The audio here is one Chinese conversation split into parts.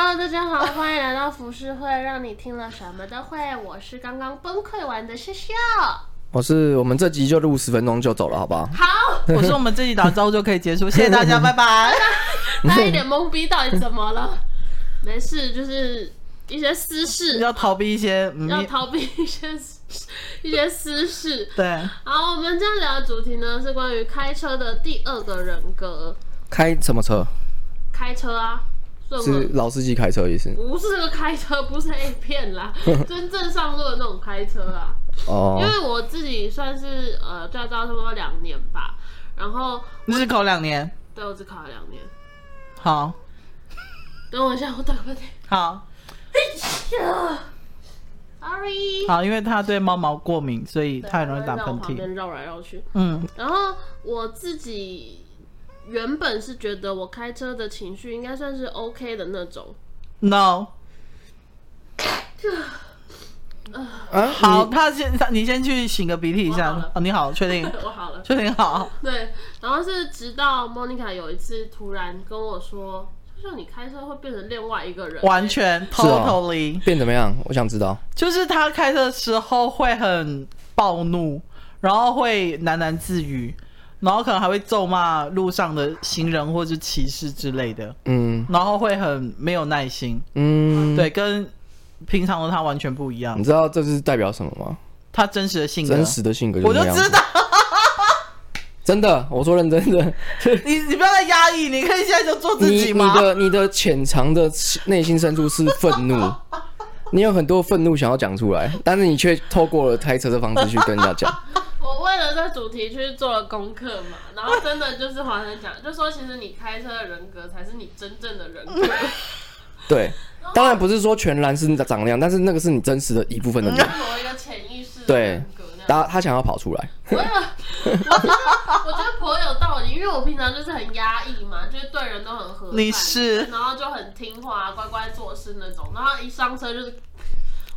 Hello，大家好，欢迎来到浮世会，让你听了什么都会。我是刚刚崩溃完的笑笑，我是我们这集就录十分钟就走了，好不好？好，我说我们这集打招呼就可以结束，谢谢大家，拜拜。他一脸懵逼，到底怎么了？没事，就是一些私事，要逃避一些，嗯、要逃避一些一些私事。对，好，我们今天聊的主题呢是关于开车的第二个人格。开什么车？开车啊。是老司机开车意思？不是这个开车，不是 A 片啦，真正上路的那种开车啊。哦。因为我自己算是呃驾照差不多两年吧，然后你是考两年？对，我只考了两年。好，等我一下，我打个喷嚏。好。哎呀，Sorry。好，因为他对猫毛过敏，所以他很容易打喷嚏。绕来绕去。嗯。然后我自己。原本是觉得我开车的情绪应该算是 OK 的那种，No。啊，好，他先，你先去擤个鼻涕一下。哦，你好，确定？我好了，确定好。对，然后是直到 Monica 有一次突然跟我说，就像你开车会变成另外一个人，完全 totally 变怎么样？我想知道。就是他开车的时候会很暴怒，然后会喃喃自语。然后可能还会咒骂路上的行人或者是骑士之类的，嗯，然后会很没有耐心，嗯，对，跟平常的他完全不一样。你知道这是代表什么吗？他真实的性格，真实的性格，我就知道，真的，我说认真的，你你不要再压抑，你可以现在就做自己吗？你，你的你的潜藏的内心深处是愤怒，你有很多愤怒想要讲出来，但是你却透过了开车的方式去跟人家讲。我为了这主题去做了功课嘛，然后真的就是华生讲，就说其实你开车的人格才是你真正的人格。对，当然不是说全然是长那样，但是那个是你真实的一部分的你。某一个潜意识的人格那样。对，他他想要跑出来。我觉得我觉得颇有道理，因为我平常就是很压抑嘛，就是对人都很和善，你是，然后就很听话、乖乖做事那种，然后一上车就是。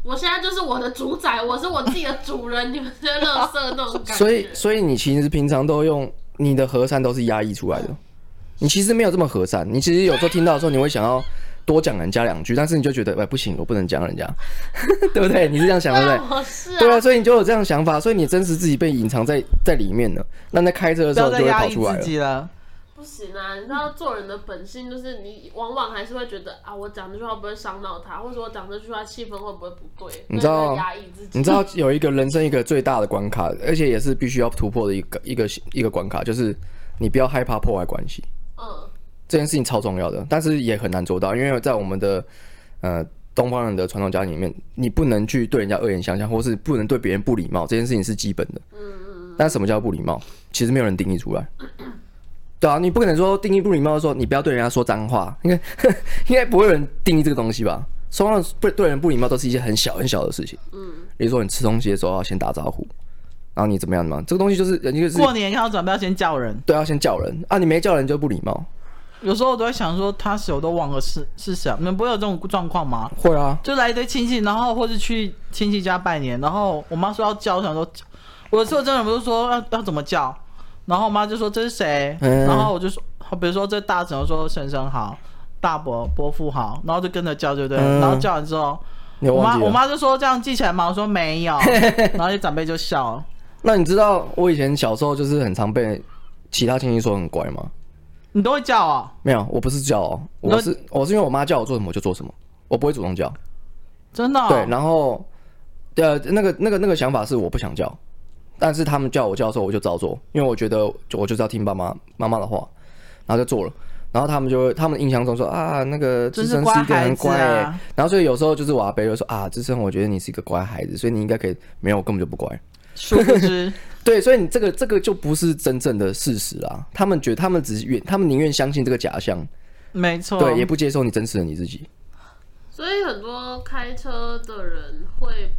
我现在就是我的主宰，我是我自己的主人，你们这些垃圾那种感觉。所以，所以你其实平常都用你的和善都是压抑出来的，你其实没有这么和善。你其实有时候听到的时候，你会想要多讲人家两句，但是你就觉得哎不行，我不能讲人家，对不对？你是这样想的对不对？我是啊。对啊，所以你就有这样想法，所以你真实自己被隐藏在在里面了。那在开车的时候就会跑出来了。不行啊！你知道做人的本性就是，你往往还是会觉得啊，我讲这句话不会伤到他，或者我讲这句话气氛会不会不对？你知道，压抑自己。你知道有一个人生一个最大的关卡，而且也是必须要突破的一个一个一个关卡，就是你不要害怕破坏关系。嗯，这件事情超重要的，但是也很难做到，因为在我们的呃东方人的传统家庭里面，你不能去对人家恶言相向，或是不能对别人不礼貌，这件事情是基本的。嗯嗯嗯。但什么叫不礼貌？其实没有人定义出来。对啊，你不可能说定义不礼貌的时候，你不要对人家说脏话，应该应该不会有人定义这个东西吧？说话不对人不礼貌都是一件很小很小的事情。嗯，比如说你吃东西的时候要先打招呼，然后你怎么样嘛？这个东西就是人就是过年要准备要先叫人，对，要先叫人啊！你没叫人就不礼貌。有时候我都会想说，他是我都忘了是是谁，你们不会有这种状况吗？会啊，就来一堆亲戚，然后或是去亲戚家拜年，然后我妈说要叫，我想说，我有时候真的不是说要要怎么叫。然后我妈就说这是谁？嗯、然后我就说，比如说这大婶说婶婶好，大伯伯父好，然后就跟着叫，对不对？嗯、然后叫完之后，我妈我妈就说这样记起来吗？我说没有，然后就长辈就笑了。那你知道我以前小时候就是很常被其他亲戚说很乖吗？你都会叫啊？没有，我不是叫哦，我是我是因为我妈叫我做什么我就做什么，我不会主动叫。真的、哦？对，然后呃那个那个那个想法是我不想叫。但是他们叫我教的时候，我就照做，因为我觉得我就是要听爸妈妈妈的话，然后就做了。然后他们就会，他们印象中说啊，那个资深是一个很乖、欸。啊、然后所以有时候就是我阿伯就说啊，资深，我觉得你是一个乖孩子，所以你应该可以。没有，我根本就不乖。殊不知，对，所以你这个这个就不是真正的事实啊。他们觉得他们只是愿，他们宁愿相信这个假象。没错。对，也不接受你真实的你自己。所以很多开车的人会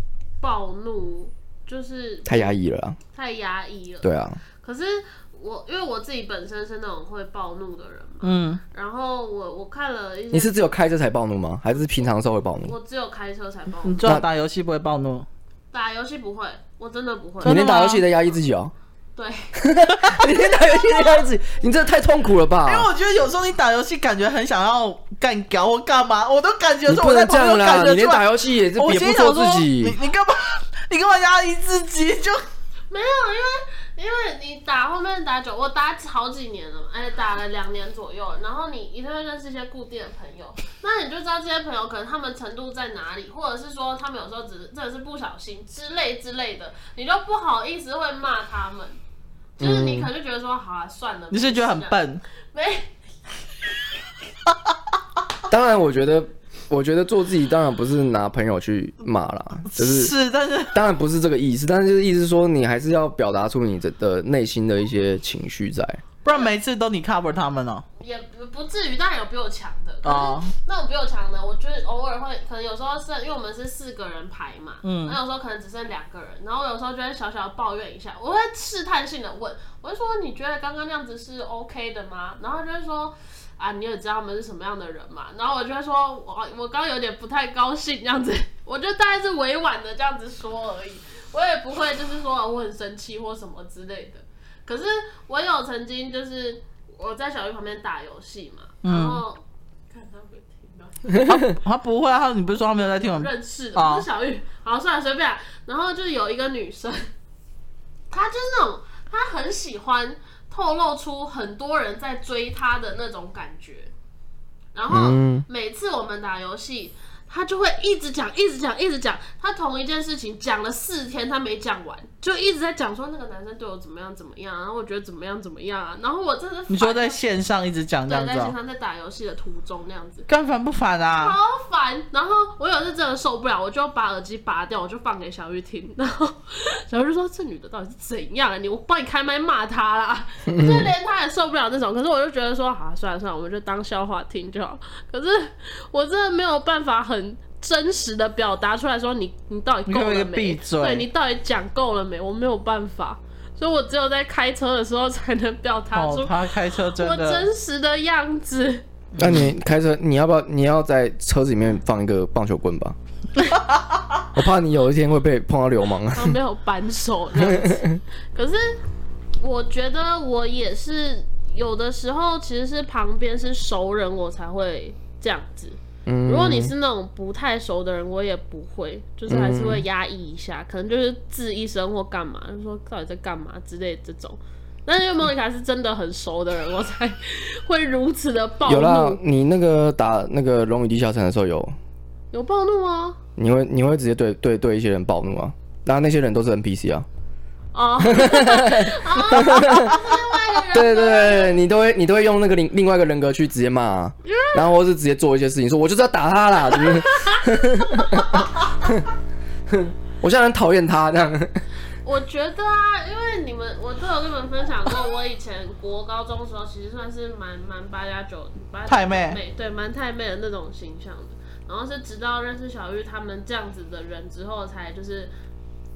暴怒。就是太压抑了啊！太压抑了。对啊。可是我因为我自己本身是那种会暴怒的人嘛，嗯。然后我我看了一些，你是只有开车才暴怒吗？还是平常的时候会暴怒？我只有开车才暴怒。你知道打游戏不会暴怒？打游戏不会，我真的不会。你连打游戏都压抑自己哦？对，你打游戏都压抑自己，你这太痛苦了吧？因为我觉得有时候你打游戏，感觉很想要干屌或干嘛，我都感觉说我在这样啦。你连打游戏也是也不做自己，你你干嘛？你干嘛压抑自己？就没有，因为。因为你打后面打久，我打好几年了，哎，打了两年左右，然后你一定会认识一些固定的朋友，那你就知道这些朋友可能他们程度在哪里，或者是说他们有时候只是真的是不小心之类之类的，你就不好意思会骂他们，就是你可能就觉得说、嗯、好啊，算了，你是觉得很笨？没，当然我觉得。我觉得做自己当然不是拿朋友去骂啦，就是是，但是当然不是这个意思，但是就是意思说你还是要表达出你的的内心的一些情绪在，不然每次都你 cover 他们哦、喔，也不不至于，当然有比我强的啊，那种比我强的，我觉得偶尔会可能有时候是因为我们是四个人排嘛，嗯，那有时候可能只剩两个人，然后有时候就会小小抱怨一下，我会试探性的问，我就说你觉得刚刚那样子是 OK 的吗？然后就会说。啊，你也知道他们是什么样的人嘛？然后我就会说，我我刚刚有点不太高兴这样子，我就大概是委婉的这样子说而已，我也不会就是说我很生气或什么之类的。可是我有曾经就是我在小玉旁边打游戏嘛，然后、嗯、看他会听到，他，他不会啊，他你不是说他没有在听我们认识的，不是小玉，好算了随便。然后就有一个女生，她就是那种她很喜欢。透露出很多人在追他的那种感觉，然后每次我们打游戏。他就会一直讲，一直讲，一直讲。他同一件事情讲了四天，他没讲完，就一直在讲说那个男生对我怎么样怎么样，然后我觉得怎么样怎么样啊。然后我真的，你说在线上一直讲这样子，在线上在打游戏的途中那样子，干烦不烦啊？好烦。然后我有一次真的受不了，我就把耳机拔掉，我就放给小玉听。然后 小玉就说：“这女的到底是怎样啊？你我帮你开麦骂她啦。”就连她也受不了这种。可是我就觉得说：“好啊，算了算了，我们就当笑话听就好。”可是我真的没有办法很。真实的表达出来说，你你到底够了没？对，你到底讲够了没？我没有办法，所以我只有在开车的时候才能表达出他开车真的我真实的样子。那你开车，你要不要？你要在车子里面放一个棒球棍吧？我怕你有一天会被碰到流氓啊！没有扳手这样子。可是我觉得我也是有的时候，其实是旁边是熟人，我才会这样子。如果你是那种不太熟的人，我也不会，就是还是会压抑一下，嗯、可能就是吱一声或干嘛，就说到底在干嘛之类这种。但是因为莫妮卡是真的很熟的人，我才会如此的暴怒。有啦，你那个打那个龙与地下城的时候有有暴怒吗？你会你会直接对对对一些人暴怒啊？那那些人都是 NPC 啊。哦，对对对，你都会你都会用那个另另外一个人格去直接骂，啊，然后或是直接做一些事情，说我就是要打他啦，我现在很讨厌他这样。我觉得啊，因为你们我都有跟你们分享过，我以前国高中的时候其实算是蛮蛮八加九八太妹，对，蛮太妹的那种形象的。然后是直到认识小玉他们这样子的人之后，才就是。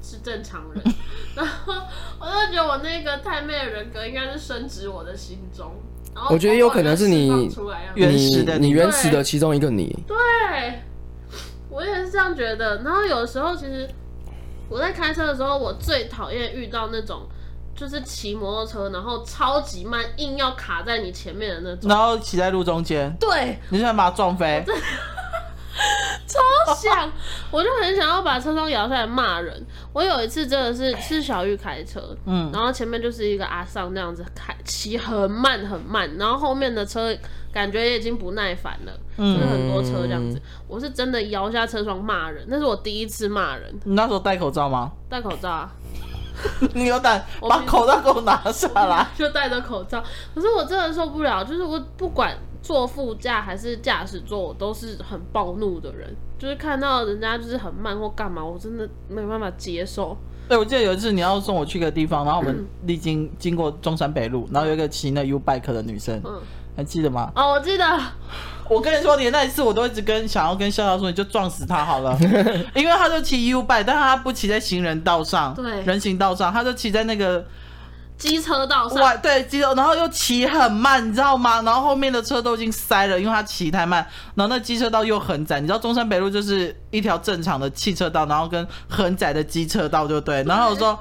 是正常人，然后我就觉得我那个太妹的人格应该是深植我的心中。然后我觉得有可能是你原始的你，你原始的其中一个你。对，我也是这样觉得。然后有时候其实我在开车的时候，我最讨厌遇到那种就是骑摩托车然后超级慢，硬要卡在你前面的那种，然后骑在路中间。对，你想把它撞飞。超想，我就很想要把车窗摇下来骂人。我有一次真的是是小玉开车，嗯，然后前面就是一个阿桑那样子开，骑很慢很慢，然后后面的车感觉也已经不耐烦了，嗯，就是很多车这样子。我是真的摇下车窗骂人，那是我第一次骂人。你那时候戴口罩吗？戴口罩啊。你有胆把口罩给我拿下来？就戴着口罩，可是我真的受不了，就是我不管。坐副驾还是驾驶座，我都是很暴怒的人。就是看到人家就是很慢或干嘛，我真的没有办法接受。对，我记得有一次你要送我去个地方，然后我们历经经过中山北路，然后有一个骑那 U bike 的女生，嗯，还记得吗？哦，我记得。我跟你说，连那一次我都一直跟想要跟笑笑说，你就撞死他好了，因为他就骑 U bike，但他不骑在行人道上，对，人行道上，他就骑在那个。机车道上，对机车，然后又骑很慢，你知道吗？然后后面的车都已经塞了，因为他骑太慢。然后那机车道又很窄，你知道中山北路就是一条正常的汽车道，然后跟很窄的机车道就对。然后有时候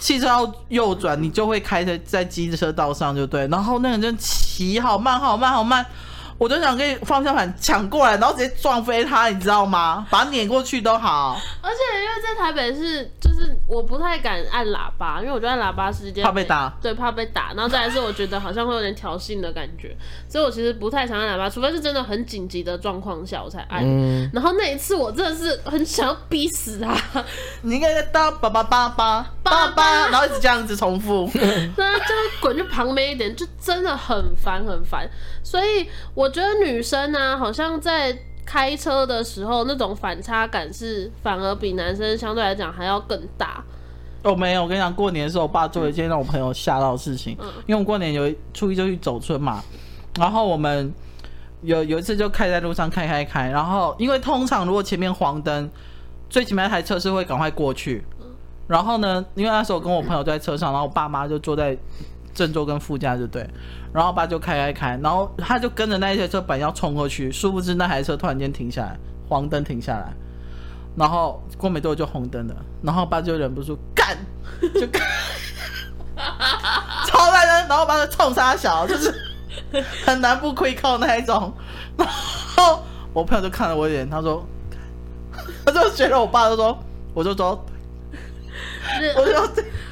汽车要右转，你就会开在在机车道上就对。然后那个人就骑好慢，好慢，好慢。我就想跟你方向盘抢过来，然后直接撞飞他，你知道吗？把他碾过去都好。而且因为在台北是，就是我不太敢按喇叭，因为我觉得按喇叭时间怕被打，对，怕被打。然后再来是我觉得好像会有点挑衅的感觉，所以我其实不太想按喇叭，除非是真的很紧急的状况下我才按。嗯。然后那一次我真的是很想要逼死他，你应该在当叭叭叭叭叭叭，然后一直这样子重复，那就滚去旁边一点，就真的很烦很烦。所以我觉得女生呢、啊，好像在开车的时候，那种反差感是反而比男生相对来讲还要更大。哦，没有，我跟你讲，过年的时候，我爸做了一件让我朋友吓到的事情。嗯。因为我过年有初一就去走村嘛，然后我们有有一次就开在路上开开开，然后因为通常如果前面黄灯，最起码那台车是会赶快过去。然后呢，因为那时候我跟我朋友在车上，然后我爸妈就坐在正座跟副驾，就对。然后我爸就开开开，然后他就跟着那一台车本要冲过去，殊不知那台车突然间停下来，黄灯停下来，然后过没多久就红灯了，然后我爸就忍不住干，就干，超烂的，然后我爸就冲杀小，就是很难不亏靠那一种，然后我朋友就看了我一眼，他说，他就觉得我爸就说，我就说。我就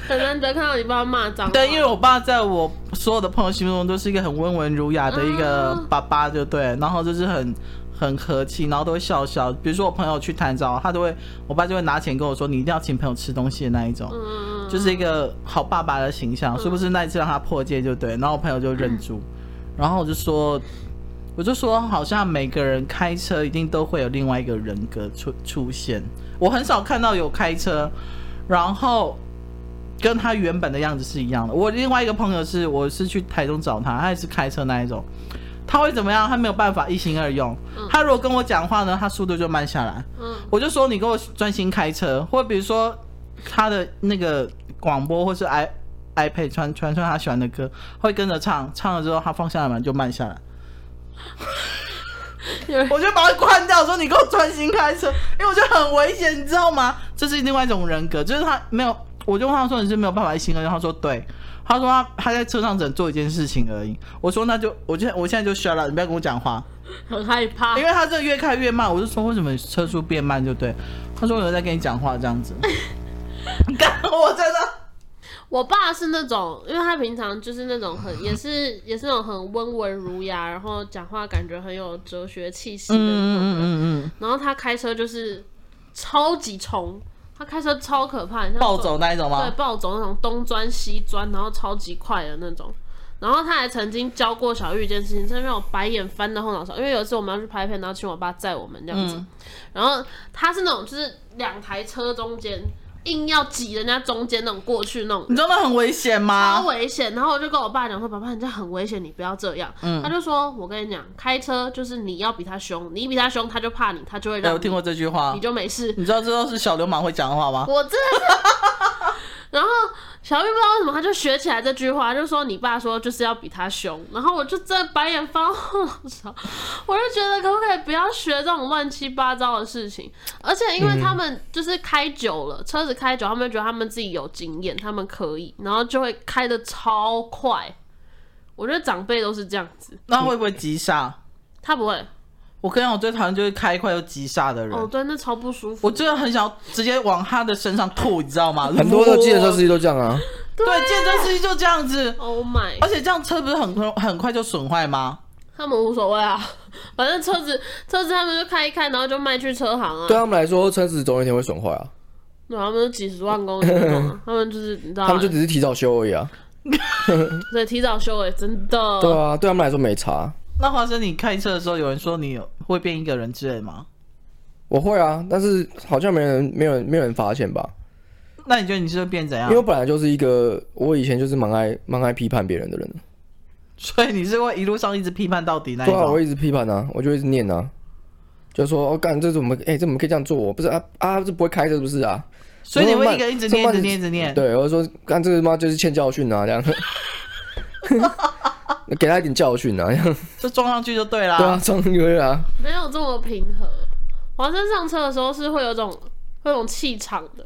很难得看到你爸骂脏话。对，因为我爸在我所有的朋友心目中都是一个很温文儒雅的一个爸爸，就对。然后就是很很和气，然后都会笑笑。比如说我朋友去谈招，他都会，我爸就会拿钱跟我说：“你一定要请朋友吃东西的那一种。”就是一个好爸爸的形象，是不是？那一次让他破戒就对。然后我朋友就忍住，然后我就说，我就说，好像每个人开车一定都会有另外一个人格出出现。我很少看到有开车。然后跟他原本的样子是一样的。我另外一个朋友是，我是去台中找他，他也是开车那一种。他会怎么样？他没有办法一心二用。他如果跟我讲话呢，他速度就慢下来。我就说你给我专心开车，或比如说他的那个广播或是 i iPad 传传传他喜欢的歌，会跟着唱，唱了之后他放下来就慢下来。我就把它关掉，说你给我专心开车，因为我觉得很危险，你知道吗？这是另外一种人格，就是他没有，我就问他说你是没有办法一心二用，他说对，他说他他在车上只能做一件事情而已。我说那就，我就我现在就 shut up，你不要跟我讲话，很害怕，因为他这越开越慢，我就说为什么车速变慢就对，他说有人在跟你讲话这样子，你看我真的。我爸是那种，因为他平常就是那种很，也是也是那种很温文儒雅，然后讲话感觉很有哲学气息的那种人。嗯嗯嗯。然后他开车就是超级冲，他开车超可怕，像暴走那一种吗？对，暴走那种东钻西钻，然后超级快的那种。然后他还曾经教过小玉一件事情，真的让我白眼翻到后脑勺。因为有一次我们要去拍片，然后请我爸载我们这样子，嗯、然后他是那种就是两台车中间。硬要挤人家中间那种过去那种，你知道那很危险吗？超危险！然后我就跟我爸讲说：“爸爸，你这很危险，你不要这样。”嗯，他就说：“我跟你讲，开车就是你要比他凶，你比他凶，他就怕你，他就会让你。”我听过这句话，你就没事。你知道这都是小流氓会讲的话吗？我真的。然后。小玉不知道为什么，他就学起来这句话，就说你爸说就是要比他凶，然后我就真的白眼翻后脑，我就觉得可不可以不要学这种乱七八糟的事情？而且因为他们就是开久了，车子开久，他们觉得他们自己有经验，他们可以，然后就会开得超快。我觉得长辈都是这样子，那会不会急刹？他不会。我跟你讲，我最讨厌就是开一块又急刹的人。哦，对，那超不舒服。我真的很想要直接往他的身上吐，你知道吗？很多的计程车司机都这样啊。对，计程车司机就这样子。Oh my！而且这样车不是很很快就损坏吗？他们无所谓啊，反正车子车子他们就开一开，然后就卖去车行啊。对他们来说，车子总有一天会损坏啊。对，他们都几十万公里，他们就是你知道，他们就只是提早修而已啊。对，提早修哎，真的。对啊，对他们来说没差。那华生，你开车的时候，有人说你会变一个人之类吗？我会啊，但是好像没人、没有人、没有人发现吧？那你觉得你是会变怎样？因为我本来就是一个，我以前就是蛮爱、蛮爱批判别人的人，所以你是会一路上一直批判到底那一种？对啊，我一直批判啊，我就一直念啊，就说哦干，这怎么哎、欸，这怎么可以这样做？不是啊啊，这不会开车是不是啊？所以你会一个一直念，一直念，一直念。对，我就说干这个妈就是欠教训啊，这样。给他一点教训啊。就撞上去就对啦。对啊，撞上去啊。没有这么平和。华生上车的时候是会有种会有种气场的。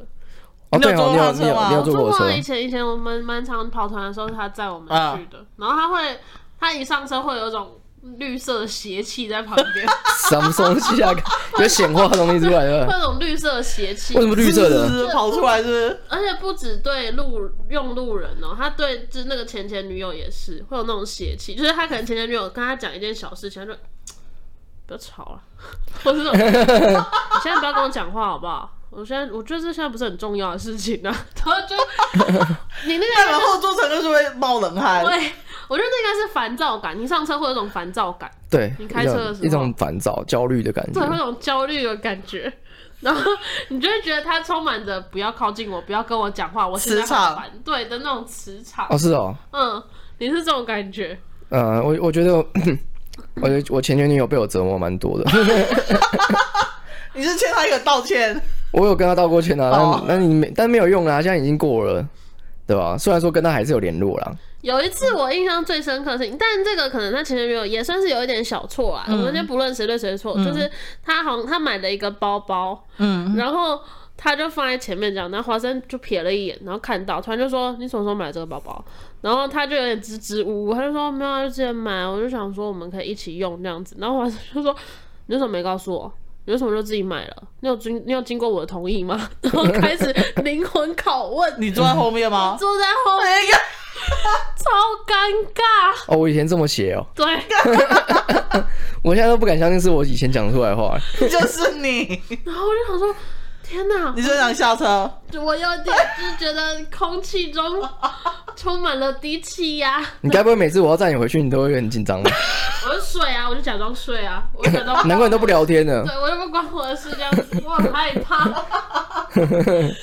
哦，对哦，你有你有你有坐过车？以前以前我们蛮常跑团的时候，他载我们去的。然后他会，他一上车。会有一种。绿色的邪气在旁边，什么东西啊？有显化的东西出来了。那种绿色的邪气，为什么绿色的是跑出来是，是？而且不止对路用路人哦、喔，他对就是那个前前女友也是会有那种邪气，就是他可能前前女友跟他讲一件小事情，他就 不要吵了，或是说你现在不要跟我讲话好不好？我现在我觉得这现在不是很重要的事情啊。然后就你那个然后坐车就是会冒冷汗。对。我觉得这应该是烦躁感，你上车会有一种烦躁感。对，你开车的时候一种烦躁、焦虑的感觉。对，会有种焦虑的感觉，然后你就会觉得他充满着不要靠近我，不要跟我讲话，我现在很烦。对的那种磁场。哦，是哦。嗯，你是这种感觉。嗯，我我觉得，我觉得我前前女友被我折磨蛮多的。你是欠他一个道歉？我有跟他道过歉啊，但但你没，但没有用啊，现在已经过了，对吧？虽然说跟他还是有联络啦。有一次我印象最深刻的是，但这个可能他前前女友也算是有一点小错啊。嗯、我们先不论谁对谁错，嗯、就是他好像他买了一个包包，嗯，然后他就放在前面这样，然后华生就瞥了一眼，然后看到，突然就说：“你什么时候买这个包包？”然后他就有点支支吾吾，他就说：“没有，就之前买。”我就想说我们可以一起用这样子。然后华生就说：“你为什么没告诉我？你为什么就自己买了？你有经你有经过我的同意吗？” 然后开始灵魂拷问。你坐在后面吗？坐在后面。超尴尬哦！我以前这么写哦。对，我现在都不敢相信是我以前讲出来的话。就是你。然后我就想说，天哪！你是想下车？我有点就是觉得空气中 充满了低气压。你该不会每次我要载你回去，你都会很紧张吗？我就睡啊，我就假装睡啊，我假装。难怪你都不聊天呢。对，我又不关我的事，这样子我很害怕。因为。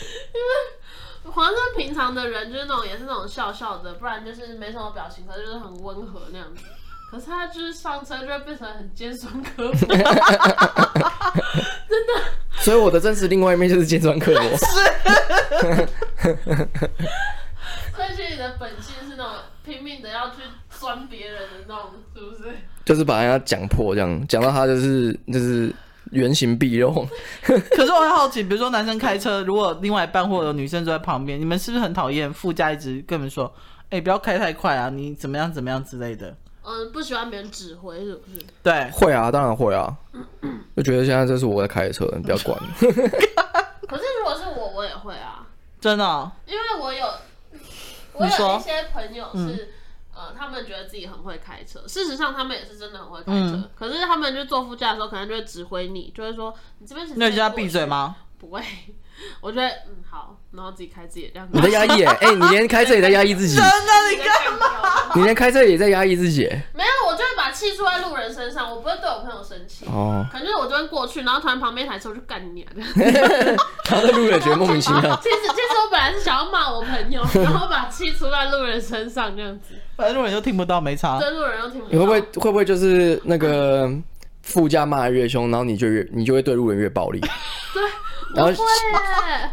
华生平常的人就是那种，也是那种笑笑的，不然就是没什么表情，可是就是很温和那样子。可是他就是上车就会变成很尖酸刻薄，真的。所以我的真实另外一面就是尖酸刻薄。是。所以你的本性是那种拼命的要去钻别人的那种，是不是？就是把人家讲破，这样讲到他就是就是。原形毕露。可是我很好奇，比如说男生开车，如果另外一半或者女生坐在旁边，你们是不是很讨厌副驾一直跟你们说：“哎、欸，不要开太快啊，你怎么样怎么样之类的？”嗯，不喜欢别人指挥，是不是？对，会啊，当然会啊。就觉得现在这是我在开车，你不要管。可是如果是我，我也会啊。真的、哦？因为我有，我有一些朋友是。呃，他们觉得自己很会开车，事实上他们也是真的很会开车。嗯、可是他们就坐副驾的时候，可能就会指挥你，就会说你这边是。那你叫他闭嘴吗？不会，我觉得嗯好，然后自己开自己这样子。你在压抑 哎、欸，你连开车也在压抑自己。真的，你干嘛？你连开车也在压抑自己。没有，我就会把气出在路人身上，我不会对我朋友生气。哦。可能就是我这边过去，然后突然旁边一台车我就干你啊这样。他的路人觉得莫名其妙。其实其实我本来是想要骂我朋友，然后把气出在路人身上这样子。反正路人又听不到，没差。对，路人又听不到。你会不会会不会就是那个副驾骂的越凶，然后你就越你就会对路人越暴力？对，然后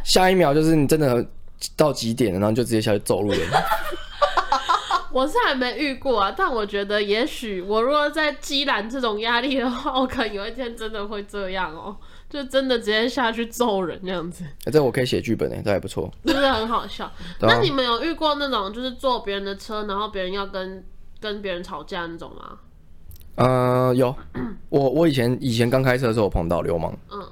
下一秒就是你真的到极点了，然后就直接下去揍路人。我是还没遇过啊，但我觉得也许我如果在积攒这种压力的话，我可能有一天真的会这样哦。就真的直接下去揍人这样子，欸、这我可以写剧本哎，这还不错，是不是很好笑？那你们有遇过那种就是坐别人的车，然后别人要跟跟别人吵架那种吗？呃，有，我我以前以前刚开车的时候碰到流氓，嗯，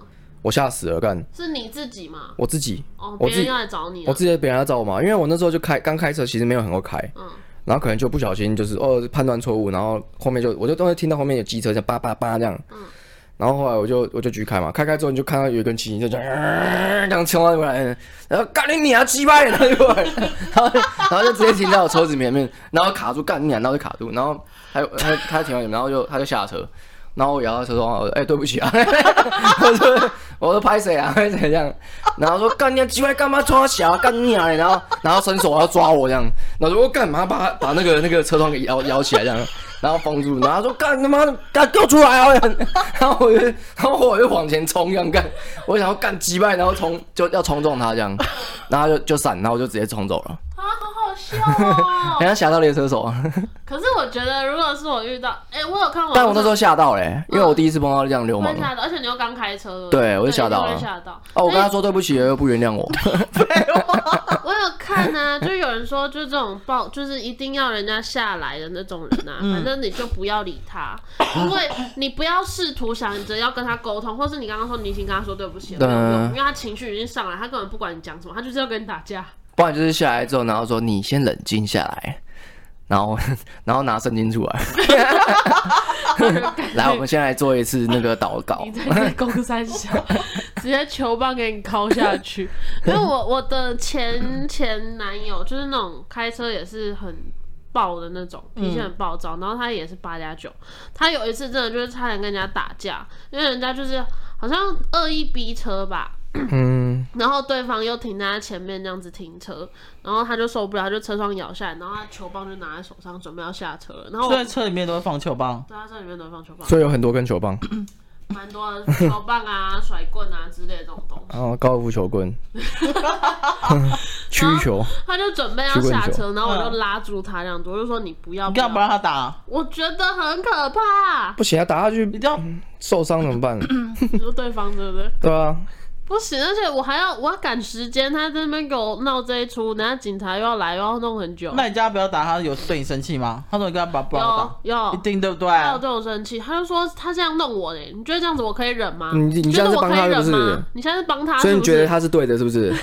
我吓死了，干，是你自己吗？我自己，哦，别人要来找你，我自己别人要找我嘛，因为我那时候就开刚开车，其实没有很会开，嗯，然后可能就不小心就是哦判断错误，然后后面就我就都会听到后面有机车像叭叭叭这样，嗯。然后后来我就我就继续开嘛，开开之后你就看到有一根骑行车就这样这样冲过来，然后干你娘鸡巴，然后就然后然后就直接停在我车子前面，然后卡住干你娘，然后就卡住，然后还有他他停完，然后就他就下车，然后我摇到车窗，我说哎对不起啊，我说我说拍谁啊 拍谁这样，然后说干你娘鸡巴干嘛抓小干你啊，然后然后伸手要抓我这样，然后说我干嘛把把那个那个车窗给摇摇起来这样。然后封住，然后说干他妈的，干给我出来啊！然后我就，然后我就往前冲，这样干，我想要干击败，然后冲就要冲撞他这样，然后就就闪，然后我就直接冲走了。啊，好好笑哦！人家侠盗猎车手啊。可是我觉得，如果是我遇到，哎、欸，我有看过，但我那时候吓到嘞、欸，因为我第一次碰到这样流氓。吓到，而且你又刚开车。对，我就吓到了。吓到。哦，我跟他说对不起，又不原谅我。我有看啊，就有人说，就这种抱，就是一定要人家下来的那种人啊，反正你就不要理他，因为你不要试图想着要跟他沟通，或是你刚刚说你已经跟他说对不起了，没有用，因为他情绪已经上来，他根本不管你讲什么，他就是要跟你打架。不然就是下来之后，然后说你先冷静下来，然后 然后拿圣经出来，来，我们先来做一次那个祷告。你在公三小，直接球棒给你敲下去。因为我我的前前男友就是那种开车也是很暴的那种，脾气很暴躁，然后他也是八加九。他有一次真的就是差点跟人家打架，因为人家就是好像恶意逼车吧。嗯，然后对方又停在他前面这样子停车，然后他就受不了，他就车窗摇下来，然后他球棒就拿在手上，准备要下车了。然后在车里面都会放球棒，对，他车里面都会放球棒，所以有很多根球棒，蛮多的球棒啊、甩棍啊之类的这种东西。哦，高尔夫球棍，曲球。他就准备要下车，然后我就拉住他这样子，我就说你不要，你干嘛不让他打？我觉得很可怕。不行啊，打下去一定要受伤怎么办？你说对方对不对？对啊。不行，而且我还要我要赶时间，他在那边给我闹这一出，等下警察又要来，又要弄很久。那你叫他不要打，他有对你生气吗？他说你跟他把不要打，有一定对不对？他有对我生气，他就说他这样弄我嘞，你觉得这样子我可以忍吗？你你现在是帮他是不是？你现在是帮他，所以你觉得他是对的，是不是？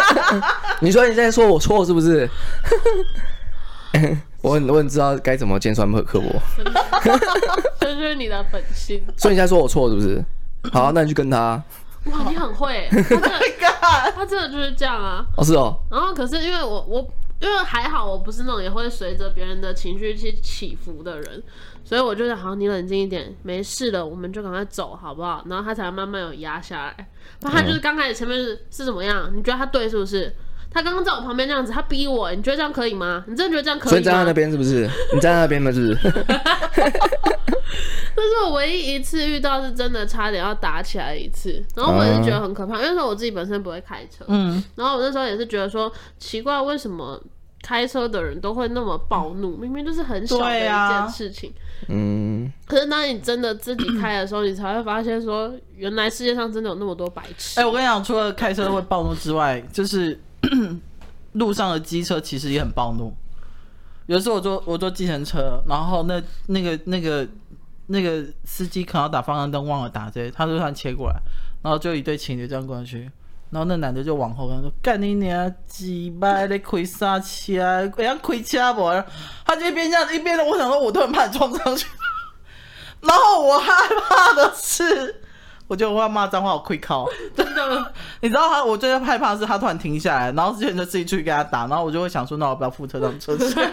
你说你现在说我错是不是？我很我很知道该怎么尖酸刻薄，这就是你的本性。所以你现在说我错是不是？好，那你去跟他。哇，你很会，他真的他真的就是这样啊。哦，是哦。然后可是因为我我因为还好，我不是那种也会随着别人的情绪去起伏的人，所以我就想，好，你冷静一点，没事了，我们就赶快走，好不好？然后他才慢慢有压下来。那他就是刚开始前面是是怎么样？你觉得他对是不是？他刚刚在我旁边这样子，他逼我，你觉得这样可以吗？你真的觉得这样可以吗？所以站在那边是不是？你站在那边吗？是不是？这是我唯一一次遇到是真的差点要打起来一次，然后我也是觉得很可怕，因为那时候我自己本身不会开车，嗯，然后我那时候也是觉得说奇怪，为什么开车的人都会那么暴怒？明明就是很小的一件事情，嗯，可是当你真的自己开的时候，你才会发现说，原来世界上真的有那么多白痴。哎，我跟你讲，除了开车会暴怒之外，就是。路上的机车其实也很暴怒。有时候我坐我坐计程车，然后那那个那个那个司机可能要打方向灯忘了打这，他就突然切过来，然后就一对情侣这样过去，然后那男的就往后跟他说：“干你娘鸡巴的开啥车？人家开车不？”他就一边这样一边的，我想说，我突然怕撞上去，然后我害怕的是。我就要骂脏话，我亏靠，真的。你知道他，我最害怕的是他突然停下来，然后之前就自己出去跟他打，然后我就会想说，那我不要付车上车钱。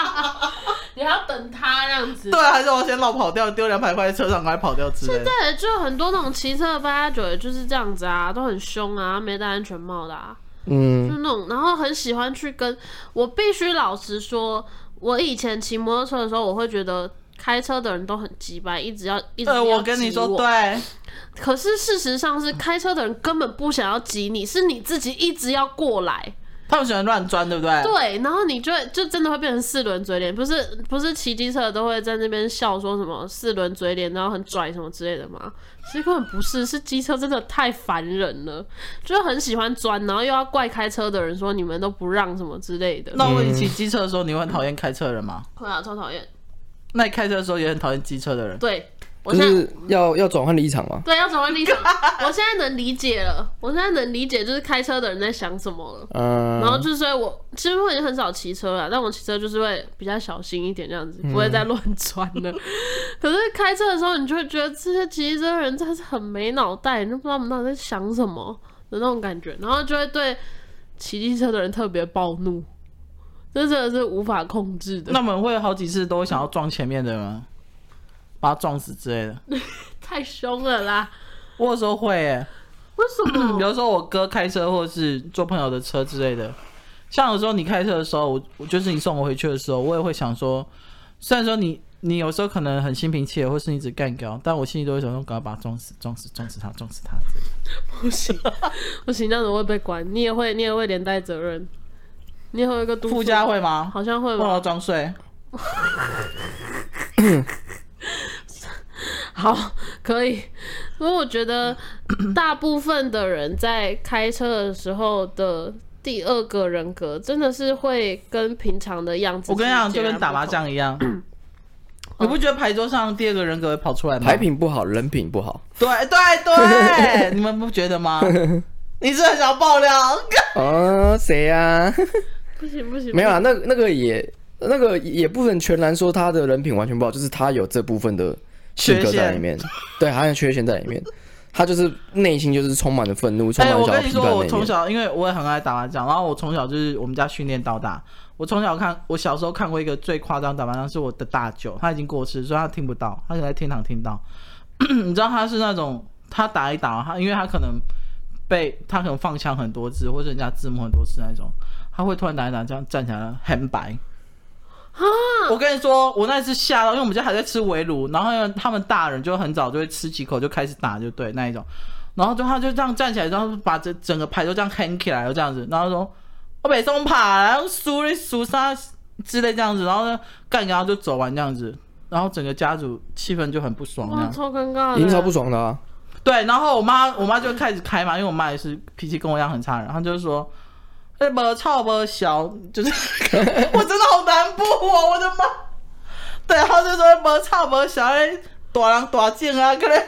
你还要等他这样子？对，还是我先绕跑掉，丢两百块在车上，赶快跑掉之类的。现在就很多那种骑车的八加九，也就是这样子啊，都很凶啊，没戴安全帽的啊，嗯，就那种，然后很喜欢去跟我必须老实说，我以前骑摩托车的时候，我会觉得。开车的人都很机掰，一直要一直我。我跟你说，对。可是事实上是，开车的人根本不想要挤你，是你自己一直要过来。他们喜欢乱钻，对不对？对，然后你就就真的会变成四轮嘴脸，不是不是骑机车的都会在那边笑说什么四轮嘴脸，然后很拽什么之类的吗？其实根本不是，是机车真的太烦人了，就很喜欢钻，然后又要怪开车的人说你们都不让什么之类的。那我问你骑机车的时候，你会很讨厌开车的人吗？会啊，超讨厌。那你开车的时候也很讨厌机车的人？对，我现在要要转换立场吗？对，要转换立场。我现在能理解了，我现在能理解就是开车的人在想什么了。嗯。然后就是说我其实我已经很少骑车了，但我骑车就是会比较小心一点，这样子不会再乱钻了。嗯、可是开车的时候，你就会觉得这些骑车的人真的是很没脑袋，你都不知道他们到底在想什么的那种感觉，然后就会对骑机车的人特别暴怒。这真的是无法控制的。那我们会有好几次都会想要撞前面的吗？把他撞死之类的。太凶了啦！我有时候会耶。为什么？有时候我哥开车或者是坐朋友的车之类的。像有时候你开车的时候，我就是你送我回去的时候，我也会想说，虽然说你你有时候可能很心平气和，或是你只干掉，但我心里都会想说，赶快把他撞死，撞死，撞死他，撞死他。不行，不行，那样子会被关，你也会，你也会连带责任。你有一个附加会吗？好像会吧。忘了装睡。好，可以。因为我觉得大部分的人在开车的时候的第二个人格，真的是会跟平常的样子。我跟你讲，就跟打麻将一样。你不觉得牌桌上第二个人格会跑出来吗？牌品不好，人品不好。对对对，你们不觉得吗？你是很想爆料？哦，谁呀？不行不行，没有啊，那那个也那个也不能全然说他的人品完全不好，就是他有这部分的性格在里面，对，还有缺陷在里面，他就是内心就是充满了愤怒，充满了小批判。我跟你说，我从小因为我也很爱打麻将，然后我从小就是我们家训练到大。我从小看，我小时候看过一个最夸张打麻将，是我的大舅，他已经过世，所以他听不到，他在天堂听到。你知道他是那种，他打一打，他因为他可能被他可能放枪很多次，或者人家自摸很多次那种。他会突然打一打，这样站起来很白。我跟你说，我那次吓到，因为我们家还在吃围炉，然后他们大人就很早就会吃几口就开始打，就对那一种。然后就他就这样站起来，然后把这整个牌都这样横起来，就这样子，然后说：“我北松爬，然后输了输啥之类这样子。”然后呢，干，然后就走完这样子，然后整个家族气氛就很不爽，哇，超尴尬，已经超不爽的啊。对，然后我妈我妈就开始开嘛，因为我妈也是脾气跟我一样很差，然后就是说。哎，没吵没小，就是 我真的好难过啊！我的妈，对，然后就说没吵没小，哎，大人大件啊，可能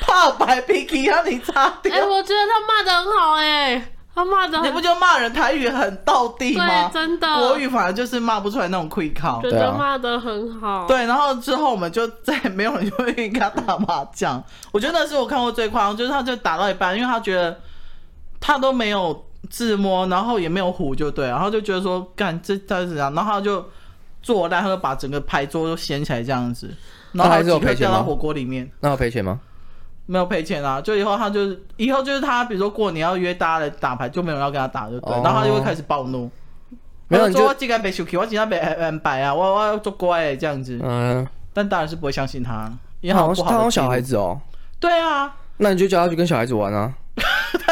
怕白脾气让你擦掉。哎，我觉得他骂的很好，哎，他骂的，你不就骂人台语很到地吗？对，真的，国语反而就是骂不出来那种愧靠。觉得骂的很好。对，然后之后我们就再也没有人愿意跟他打麻将。我觉得那是我看过最夸张，就是他就打到一半，因为他觉得他都没有。自摸，然后也没有胡，就对，然后就觉得说，干这他是怎样，然后他就坐烂，他就把整个牌桌都掀起来这样子，然后还是有赔钱吗？火锅里面，那要赔钱吗？没有赔钱啊，就以后他就是以后就是他，比如说过年要约大家来打牌，就没有人要跟他打，就对，哦、然后他就会开始暴怒，没有说我今天被休息，我今天被安排啊，我我要做乖这样子，嗯，但大人是不会相信他，因为好像他好像小孩子哦，对啊，那你就叫他去跟小孩子玩啊。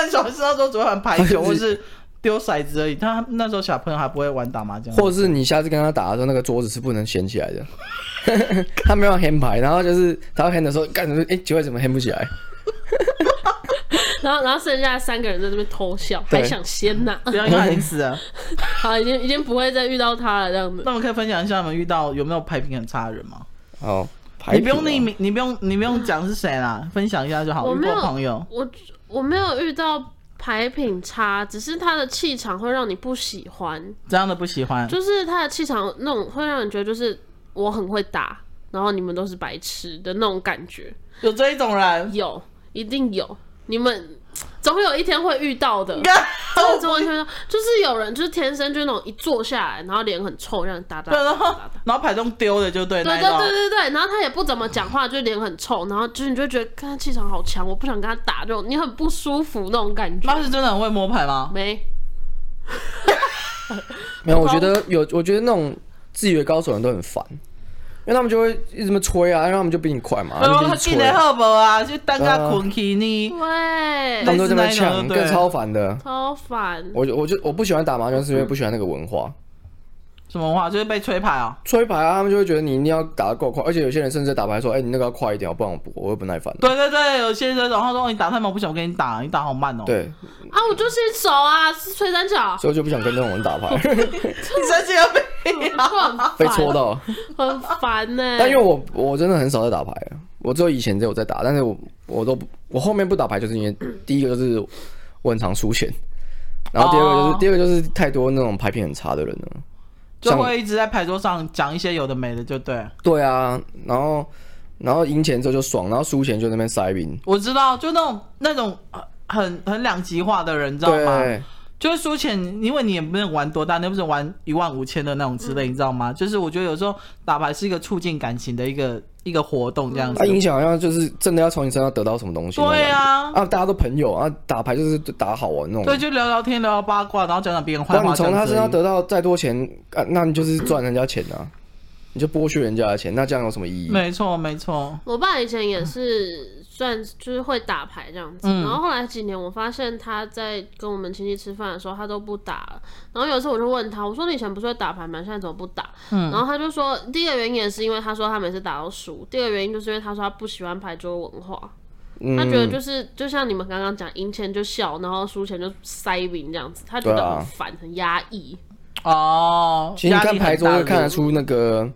但小孩子那时候只会玩排球 或是丢骰子而已，他那时候小朋友还不会玩打麻将。或者是你下次跟他打的时候，那个桌子是不能掀起来的。他没有 hand 牌，然后就是他要 hand 的时候，干什么？哎，奇怪，怎么 hand 不起来？然后，然后剩下三个人在这边偷笑，还想掀啊？不要因为他已经死了。好，已经已经不会再遇到他了，这样子。那我们可以分享一下，我们遇到有没有牌品很差的人吗？哦，你不用匿名，你不用你不用讲是谁啦，分享一下就好。我没有朋友，我。我没有遇到牌品差，只是他的气场会让你不喜欢。这样的不喜欢，就是他的气场那种会让你觉得就是我很会打，然后你们都是白痴的那种感觉。有这一种人？有，一定有。你们。总有一天会遇到的，真的完全就是有人就是天生就那种一坐下来，然后脸很臭，这样打打打打打，然后牌中丢的就对，对对对对对，然后他也不怎么讲话，就脸很臭，然后就是你就觉得看他气场好强，我不想跟他打，就你很不舒服那种感觉。他是真的很会摸牌吗？没，没有，我觉得有，我觉得那种自以为高手的人都很烦。因为他们就会一直这么催啊，然后他们就比你快嘛。然后他进来好不啊？就等他困起你。喂。他们都在那抢，更超烦的。超烦。我就我就我不喜欢打麻将，是因为不喜欢那个文化。什么文化？就是被吹牌啊？吹牌啊！他们就会觉得你一定要打得够快，而且有些人甚至打牌说：“哎，你那个要快一点，不然我我会不耐烦。”对对对，有些人然后说：“你打太慢，我不想跟你打，你打好慢哦。”对。啊，我就新手啊，是吹三角，所以我就不想跟那种人打牌。三角被被戳到，很烦呢。但因为我我真的很少在打牌，我只有以前只有在打，但是我我都我后面不打牌，就是因为第一个就是我很常输钱，然后第二个就是第二个就是太多那种牌品很差的人了。就会一直在牌桌上讲一些有的没的，就对。对啊，然后然后赢钱之后就爽，然后输钱就在那边塞饼。我知道，就那种那种很很两极化的人，你知道吗？对就是输钱，因为你也不能玩多大，你又不是玩一万五千的那种之类，嗯、你知道吗？就是我觉得有时候打牌是一个促进感情的一个一个活动，这样子。他影响好像就是真的要从你身上得到什么东西。对啊，啊，大家都朋友啊，打牌就是打好玩那种。对，就聊聊天，聊聊八卦，然后讲讲别人坏话。那你从他身上得到再多钱，啊，那你就是赚人家钱啊。你就剥削人家的钱，那这样有什么意义？没错，没错。我爸以前也是算就是会打牌这样子，嗯、然后后来几年我发现他在跟我们亲戚吃饭的时候，他都不打了。然后有一次我就问他，我说你以前不是会打牌吗？现在怎么不打？嗯、然后他就说，第一个原因也是因为他说他每次打到输，第二个原因就是因为他说他不喜欢牌桌文化。他觉得就是就像你们刚刚讲，赢钱就笑，然后输钱就塞饼这样子，他觉得很烦，很压抑。哦，其实你看牌桌会看得出那个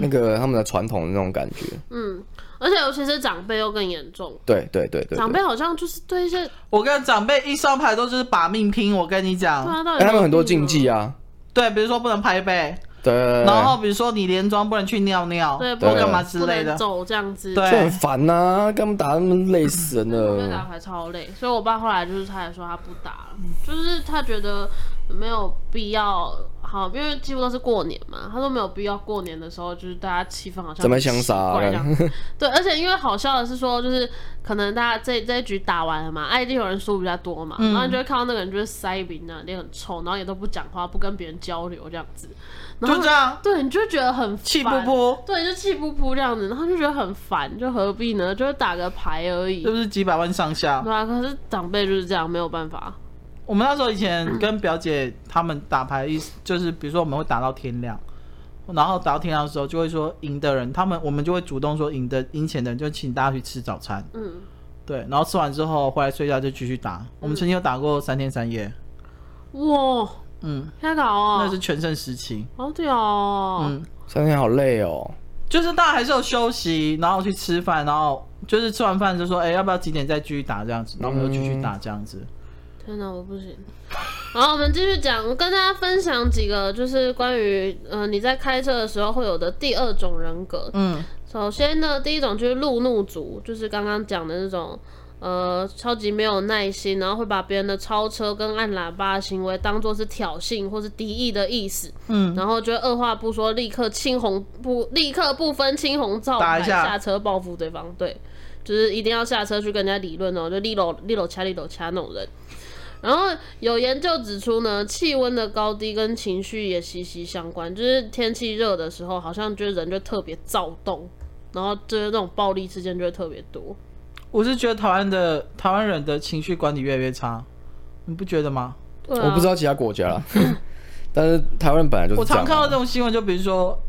那个他们的传统的那种感觉。嗯，而且尤其是长辈又更严重。对对对对，长辈好像就是对一些，我跟长辈一上牌都是把命拼。我跟你讲，他们很多禁忌啊。对，比如说不能拍背。对，然后比如说你连装不能去尿尿，对，不干嘛之类的，走这样子，对，就很烦呐，跟他们打那么累死人了。打牌超累，所以我爸后来就是他也说他不打了，就是他觉得没有必要。好，因为几乎都是过年嘛，他说没有必要过年的时候，就是大家气氛好像怎么想杀。对，而且因为好笑的是说，就是可能大家这这一局打完了嘛，啊，一定有人输比较多嘛，嗯、然后你就会看到那个人就是塞饼啊，脸很臭，然后也都不讲话，不跟别人交流这样子。就这样。对，你就觉得很气噗噗。对，就气噗噗这样子，然后就觉得很烦，就何必呢？就是打个牌而已。是不是几百万上下？对啊，可是长辈就是这样，没有办法。我们那时候以前跟表姐他们打牌，意思就是比如说我们会打到天亮，然后打到天亮的时候就会说赢的人，他们我们就会主动说赢的赢钱的人就请大家去吃早餐。嗯，对，然后吃完之后回来睡觉就继续打。我们曾经有打过三天三夜。哇，嗯，太搞哦！那是全盛时期。好屌哦。嗯，三天好累哦。就是大家还是有休息，然后去吃饭，然后就是吃完饭就说，哎，要不要几点再继续打这样子？然后我们就继续打这样子。天哪，我不行。好，我们继续讲，我跟大家分享几个，就是关于呃你在开车的时候会有的第二种人格。嗯，首先呢，第一种就是路怒族，就是刚刚讲的那种，呃，超级没有耐心，然后会把别人的超车跟按喇叭的行为当做是挑衅或是敌意的意思。嗯，然后就二话不说，立刻青红不立刻不分青红皂白下车报复对方。对，就是一定要下车去跟人家理论哦，就立楼立楼掐立楼掐那种人。然后有研究指出呢，气温的高低跟情绪也息息相关。就是天气热的时候，好像就是人就特别躁动，然后就是那种暴力事件就会特别多。我是觉得台湾的台湾人的情绪管理越来越差，你不觉得吗？啊、我不知道其他国家了，但是台湾人本来就是。我常看到这种新闻，就比如说，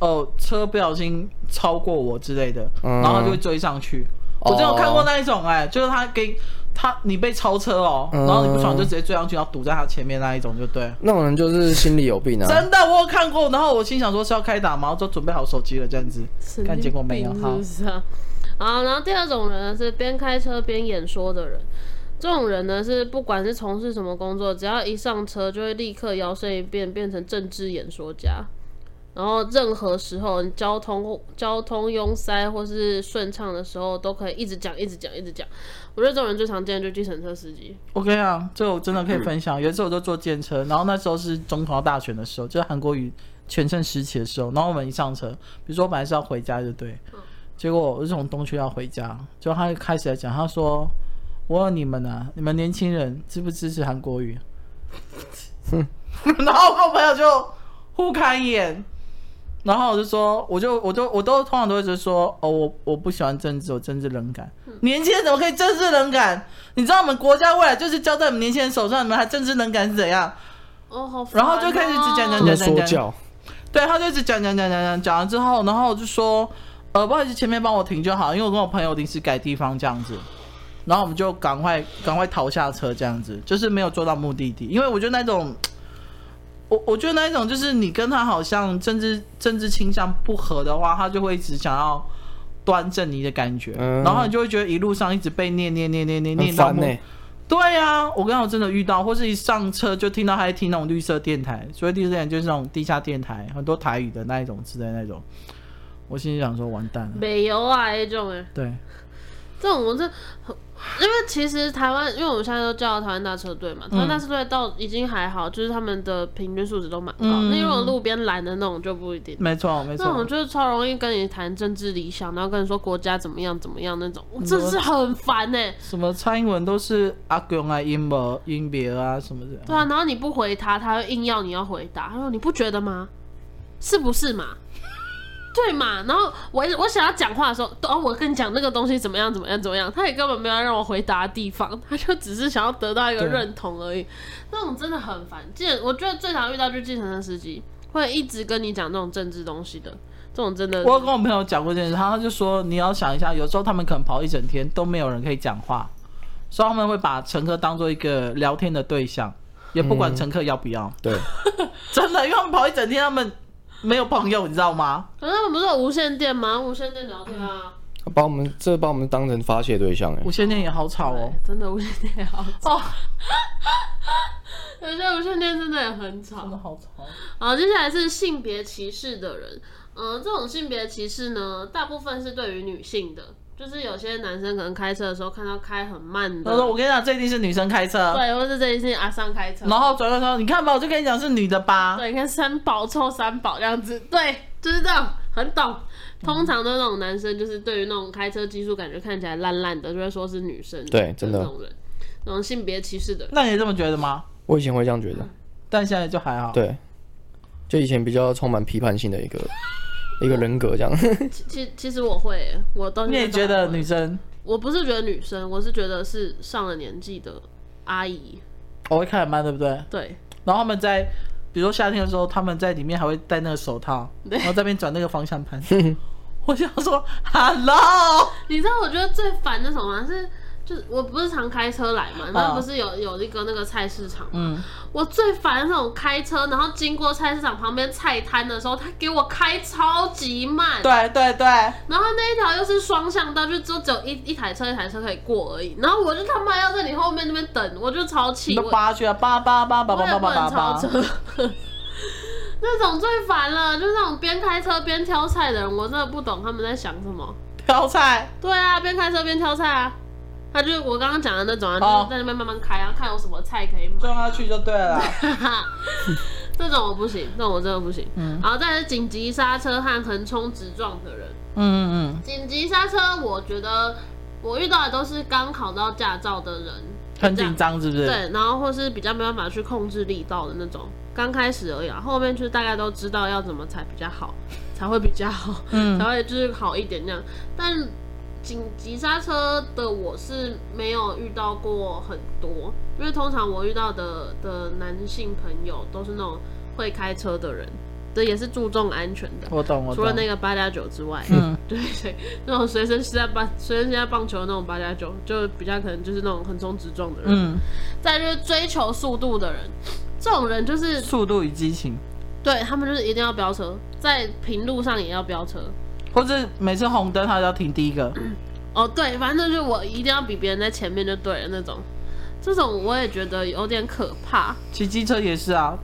哦，车不小心超过我之类的，嗯、然后就会追上去。我真有看过那一种、欸，哎，就是他给。他你被超车哦，然后你不爽就直接追上去，然后堵在他前面那一种就对。那种人就是心里有病啊！真的，我有看过。然后我心想说是要开打吗？就准备好手机了这样子，但结果没有。好，好，然后第二种人呢是边开车边演说的人。这种人呢是不管是从事什么工作，只要一上车就会立刻摇身一变变成政治演说家。然后任何时候交通交通拥塞或是顺畅的时候，都可以一直讲一直讲一直讲。我觉得这种人最常见的就是计程车司机。OK 啊，这我真的可以分享。有一次我就坐电车，然后那时候是总统大选的时候，就是韩国瑜全盛时期的时候。然后我们一上车，比如说我本来是要回家，就对。结果我是从东区要回家，就他开始来讲，他说：“我问你们啊，你们年轻人支不支持韩国瑜？” 然后我跟我朋友就互看一眼。然后我就说，我就我都我都通常都会直说，哦，我我不喜欢政治，我政治冷感。嗯、年轻人怎么可以政治冷感？你知道我们国家未来就是交在我们年轻人手上，你们还政治冷感是怎样？哦，好、哦。然后就开始一直讲讲讲讲讲。对，他就一直讲讲讲讲讲，讲完之后，然后我就说，呃，不好意思，前面帮我停就好，因为我跟我朋友临时改地方这样子。然后我们就赶快赶快逃下车这样子，就是没有坐到目的地，因为我觉得那种。我我觉得那一种就是你跟他好像政治政治倾向不合的话，他就会一直想要端正你的感觉，嗯、然后你就会觉得一路上一直被念念念念念念到。对、啊，我刚好真的遇到，或是一上车就听到他在听那种绿色电台，所以绿色电台就是那种地下电台，很多台语的那一种之类那种。我心里想说完蛋了。没有啊，那种哎。对。这种我这。因为其实台湾，因为我们现在都叫台湾大车队嘛，台湾大车队倒已经还好，就是他们的平均素质都蛮高。那如果路边拦的那种就不一定。没错，没错。那种就是超容易跟你谈政治理想，然后跟你说国家怎么样怎么样那种，真是很烦呢。什么蔡英文都是阿公啊、英伯、英别啊什么的。对啊，然后你不回他，他会硬要你要回答。他说你不觉得吗？是不是嘛？对嘛？然后我我想要讲话的时候，哦，我跟你讲那个东西怎么样怎么样怎么样，他也根本没有让我回答的地方，他就只是想要得到一个认同而已。那种真的很烦。记得我觉得最常遇到就是计程车司机，会一直跟你讲这种政治东西的，这种真的。我有跟我朋友讲过这件事，他就说你要想一下，有时候他们可能跑一整天都没有人可以讲话，所以他们会把乘客当做一个聊天的对象，也不管乘客要不要。嗯、对，真的，因为他们跑一整天，他们。没有朋友，你知道吗？可是他们不是有无线电吗？无线电聊天啊，把我们这把我们当成发泄对象哎。无线电也好吵哦，真的无线电也好吵。哦、有些无线电真的也很吵，真的好吵。好，接下来是性别歧视的人。嗯、呃，这种性别歧视呢，大部分是对于女性的。就是有些男生可能开车的时候看到开很慢的，他说：“我跟你讲，这一定是女生开车。”对，或者是这一定是阿桑开车。然后转过说：“你看吧，我就跟你讲是女的吧。”对，你看三宝凑三宝这样子，对，就是这样，很懂。通常的那种男生，就是对于那种开车技术感觉看起来烂烂的，就会说是女生。对，真的。那种人，那种性别歧视的。那你也这么觉得吗？我以前会这样觉得，但现在就还好。对，就以前比较充满批判性的一个一个人格这样。其其实我会，我都。你也觉得女生？我不是觉得女生，我是觉得是上了年纪的阿姨。我会开很慢，对不对？对。然后他们在，比如说夏天的时候，他们在里面还会戴那个手套，然后在边转那个方向盘。我想说，Hello，你知道我觉得最烦的什么吗？是。就我不是常开车来嘛，那不是有有一个那个菜市场嘛、嗯？我最烦那种开车，然后经过菜市场旁边菜摊的时候，他给我开超级慢。对对对。然后那一条又是双向道，就就只有一一台车一台车可以过而已。然后我就他妈要在你后面那边等，我就超气。八去啊，八八八八八八八八八。那种最烦了，就是那种边开车边挑菜的人，我真的不懂他们在想什么。挑菜？对啊，边开车边挑菜啊。他就是我刚刚讲的那种啊，就是在那边慢慢开啊，看有什么菜可以买，撞下去就对了。这种我不行，这种我真的不行。嗯，然后再是紧急刹车和横冲直撞的人。嗯嗯嗯。紧急刹车，我觉得我遇到的都是刚考到驾照的人，很紧张是不是？对，然后或是比较没办法去控制力道的那种，刚开始而已啊，后面就是大概都知道要怎么踩比较好，才会比较好，嗯，才会就是好一点那样，但。紧急刹车的我是没有遇到过很多，因为通常我遇到的的男性朋友都是那种会开车的人，对，也是注重安全的。我懂，我懂。除了那个八加九之外，嗯，对对，那种随身携带棒、随身携带棒球的那种八加九，就比较可能就是那种横冲直撞的人。嗯，再就是追求速度的人，这种人就是速度与激情，对他们就是一定要飙车，在平路上也要飙车。或者每次红灯他都要停第一个，哦对，反正就是我一定要比别人在前面就对了那种，这种我也觉得有点可怕。骑机车也是啊，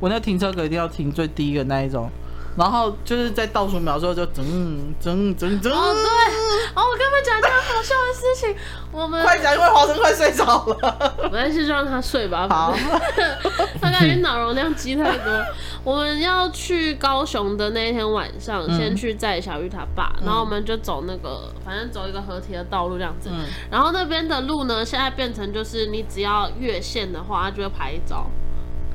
我那停车格一定要停最低一个那一种。然后就是在倒数秒的时候就整整整整。哦对，哦我跟你们讲一件好笑的事情，我们快讲，因为华生快睡着了。我还是就让他睡吧。好，他感觉脑容量积太多。我们要去高雄的那一天晚上，嗯、先去载小玉他爸，然后我们就走那个，反正走一个合体的道路这样子。嗯、然后那边的路呢，现在变成就是你只要越线的话，他就会拍照。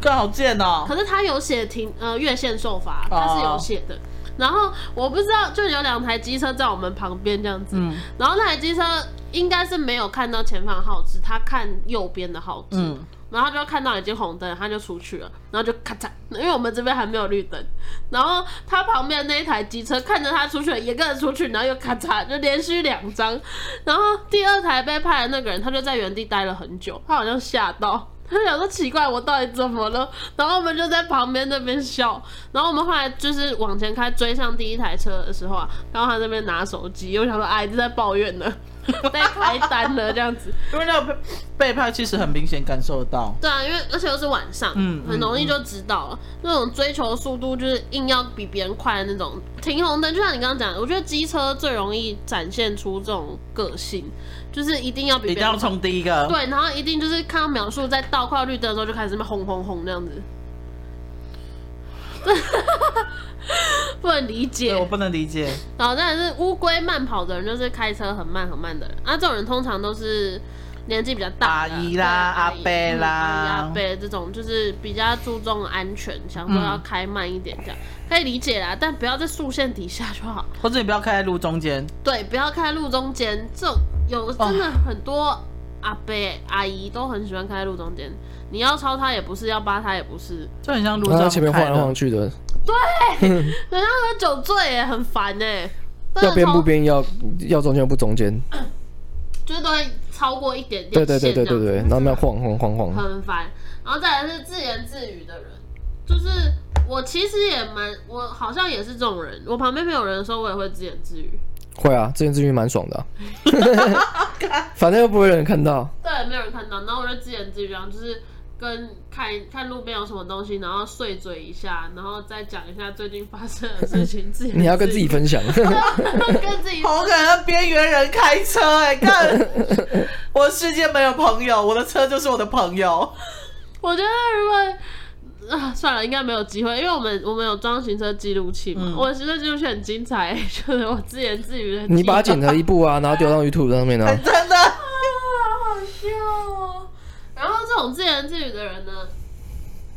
更好见哦！可是他有写停呃越线受罚，他是有写的。Oh. 然后我不知道，就有两台机车在我们旁边这样子。嗯。然后那台机车应该是没有看到前方号志，他看右边的号志。嗯。然后就看到已经红灯，他就出去了。然后就咔嚓，因为我们这边还没有绿灯。然后他旁边那一台机车看着他出去了，也跟着出去，然后又咔嚓，就连续两张。然后第二台被拍的那个人，他就在原地待了很久，他好像吓到。他想说奇怪，我到底怎么了？然后我们就在旁边那边笑。然后我们后来就是往前开，追上第一台车的时候啊，然后他那边拿手机，我想说，哎，就在抱怨呢，被拍单了这样子。因为那个被拍其实很明显感受得到。对啊，因为而且又是晚上，嗯，很容易就知道了。嗯嗯、那种追求速度就是硬要比别人快的那种，停红灯，就像你刚刚讲的，我觉得机车最容易展现出这种个性。就是一定要比，一定要冲第一个，对，然后一定就是看到秒数在倒快绿灯的时候就开始那边轰轰轰那样子，不能理解，我不能理解。然后再来是乌龟慢跑的人，就是开车很慢很慢的人，啊，这种人通常都是年纪比较大阿姨啦、阿伯啦、阿伯这种，就是比较注重安全，想说要开慢一点，这样、嗯、可以理解啦。但不要在树线底下就好，或者你不要开在路中间。对，不要开在路中间。这种有真的很多阿伯阿姨都很喜欢开在路中间。你要超他也不是，要扒他也不是，就很像路上前面晃来晃去的。对，人家喝酒醉耶，很烦哎。要边不边，要要中间不中间。就是都会超过一点点，对对对对对对，然后那晃晃晃晃，很烦。然后再来是自言自语的人，就是我其实也蛮，我好像也是这种人。我旁边没有人的时候，我也会自言自语。会啊，自言自语蛮爽的，反正又不会有人看到。对，没有人看到，然后我就自言自语，然后就是。跟看看路边有什么东西，然后碎嘴一下，然后再讲一下最近发生的事情。自 己你要跟自己分享，跟自己。好可能边缘人开车哎、欸，看我世界没有朋友，我的车就是我的朋友。我觉得如果啊，算了，应该没有机会，因为我们我们有装行车记录器嘛。嗯、我的行车记录器很精彩、欸，就是我自言自语的。你把它剪成一部啊，然后丢到 YouTube 上面啊。真的，啊、好笑哦。然后这种自言自语的人呢，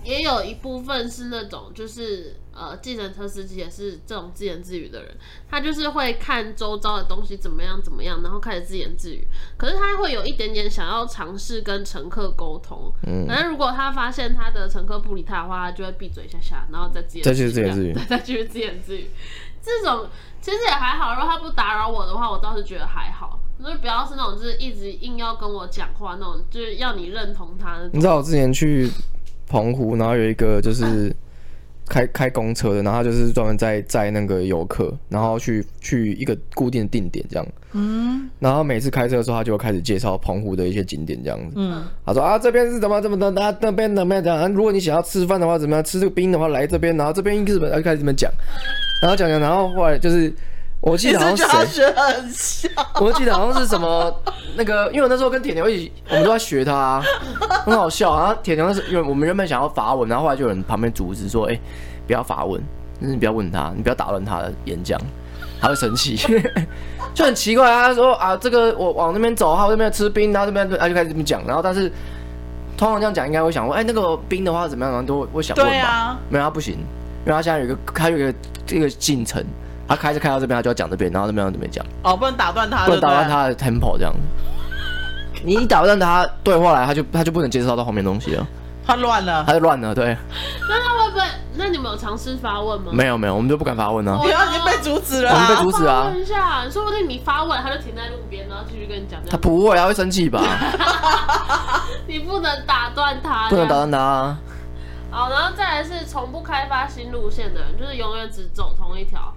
也有一部分是那种就是呃，计程车司机也是这种自言自语的人，他就是会看周遭的东西怎么样怎么样，然后开始自言自语。可是他会有一点点想要尝试跟乘客沟通，嗯，反正如果他发现他的乘客不理他的话，他就会闭嘴一下下，然后再自言自语，再继续自言自语，再继续自言自语。这种其实也还好，如果他不打扰我的话，我倒是觉得还好。就是不要是那种，就是一直硬要跟我讲话那种，就是要你认同他。你知道我之前去澎湖，然后有一个就是开开公车的，然后他就是专门在载那个游客，然后去去一个固定的定点这样。嗯。然后每次开车的时候，他就会开始介绍澎湖的一些景点这样子。嗯。他说啊，这边是怎么怎么的，那那边怎么样讲？如果你想要吃饭的话，怎么样吃这个冰的话，来这边，然后这边一个日本，开始这么讲，然后讲讲，然后后来就是。我记得好像是谁，我记得好像是什么那个，因为我那时候跟铁牛一起，我们都在学他，啊，很好笑。然后铁牛是因为我们原本想要发问，然后后来就有人旁边阻止说：“哎、欸，不要发问，你不要问他，你不要打乱他的演讲，他会生气。”就很奇怪，他说：“啊，这个我往那边走，他这边吃冰，然后这边他就开始这么讲。”然后但是通常这样讲，应该会想问：“哎、欸，那个冰的话怎么样？”然后都会想问吧。没有他不行，因为他现在有一个，他有一个这个进程。他开车开到这边，他就要讲这边，然后这边要这边讲。哦，不能打断他，不能打断他的 tempo 这样。你一打断他对话来，他就他就不能接受到后面东西了。他乱了，他就乱了，对。那他会不会？那你们有尝试发问吗？没有没有，我们就不敢发问呢、啊。你已经被阻止了、啊，我们被阻止啊。问一下，说不定你发问，他就停在路边，然后继续跟你讲。他不会，他会生气吧？你不能打断他，不能打断他、啊。好，然后再来是从不开发新路线的人，就是永远只走同一条。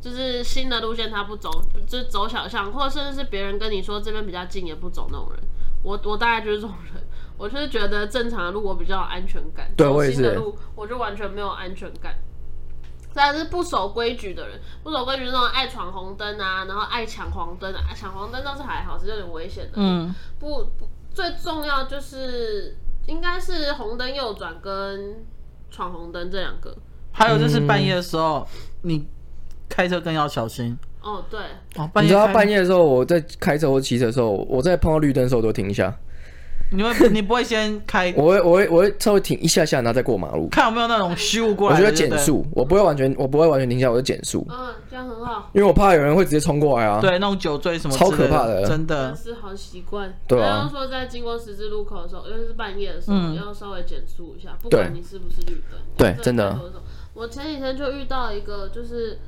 就是新的路线他不走，就是走小巷，或者甚至是别人跟你说这边比较近也不走那种人。我我大概就是这种人，我就是觉得正常的路我比较有安全感，对，走新的路我就完全没有安全感。再来是不守规矩的人，不守规矩那种爱闯红灯啊，然后爱抢黄灯啊，抢黄灯倒是还好，是有点危险的。嗯，不不，最重要就是应该是红灯右转跟闯红灯这两个。还有就是半夜的时候，嗯、你。开车更要小心哦，对哦，你知道半夜的时候，我在开车或骑车的时候，我在碰到绿灯的时候都停一下。你会，你不会先开？我会，我会，我会稍微停一下下，然后再过马路，看有没有那种修过来。我觉得减速，我不会完全，我不会完全停下，我就减速。嗯，这样很好。因为我怕有人会直接冲过来啊。对，那种酒醉什么，超可怕的，真的。是好习惯。对啊。刚刚说在经过十字路口的时候，尤其是半夜的时候，要稍微减速一下，不管你是不是绿灯。对，真的。我前几天就遇到一个，就是。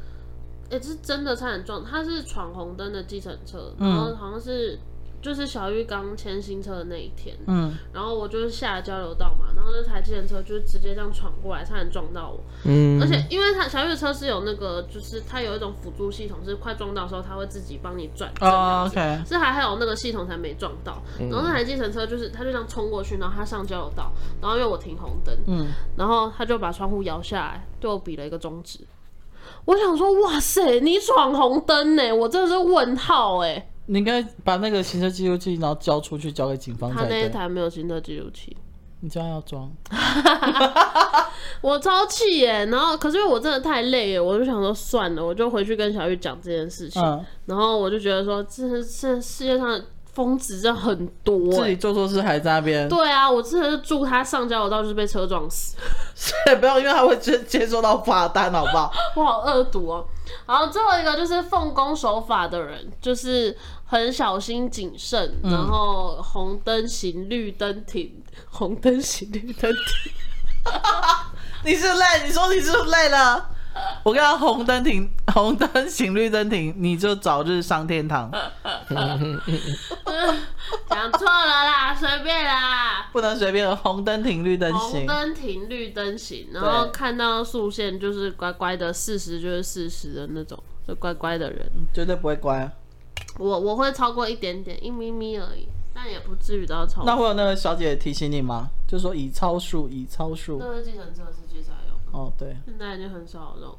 哎、欸，是真的差点撞，他是闯红灯的计程车，然后好像是就是小玉刚签新车的那一天，嗯，然后我就是下了交流道嘛，然后那台计程车就是直接这样闯过来，差点撞到我，嗯，而且因为他小玉的车是有那个，就是它有一种辅助系统，是快撞到的时候它会自己帮你转，哦，OK，是还还有那个系统才没撞到，然后那台计程车就是他就这样冲过去，然后他上交流道，然后因为我停红灯，嗯，然后他就把窗户摇下来，对我比了一个中指。我想说，哇塞，你闯红灯呢？我真的是问号哎！你应该把那个行车记录器，然后交出去，交给警方。他那一台没有行车记录器，你这样要装？我超气耶！然后，可是因为我真的太累了，我就想说算了，我就回去跟小玉讲这件事情。嗯、然后我就觉得说，这是世界上疯子真的很多、欸，自己做错事还在那边。对啊，我之前是祝他上交流道就是被车撞死。所以不要，因为他会接接收到罚单，好不好？我好恶毒哦。然后最后一个就是奉公守法的人，就是很小心谨慎，嗯、然后红灯行，绿灯停，红灯行，绿灯停。你是累？你说你是不是累了？我跟他红灯停，红灯行，绿灯停，你就早日上天堂。讲错了啦，随便啦，不能随便。红灯停，绿灯行。红灯停，绿灯行，然后看到竖线就是乖乖的，四十就是四十的那种，就乖乖的人，绝对不会乖。啊我我会超过一点点，一咪咪而已，但也不至于到超。那会有那个小姐提醒你吗？就说已超速，已超速。那是计程车司机才有。哦，对，现在已经很少了。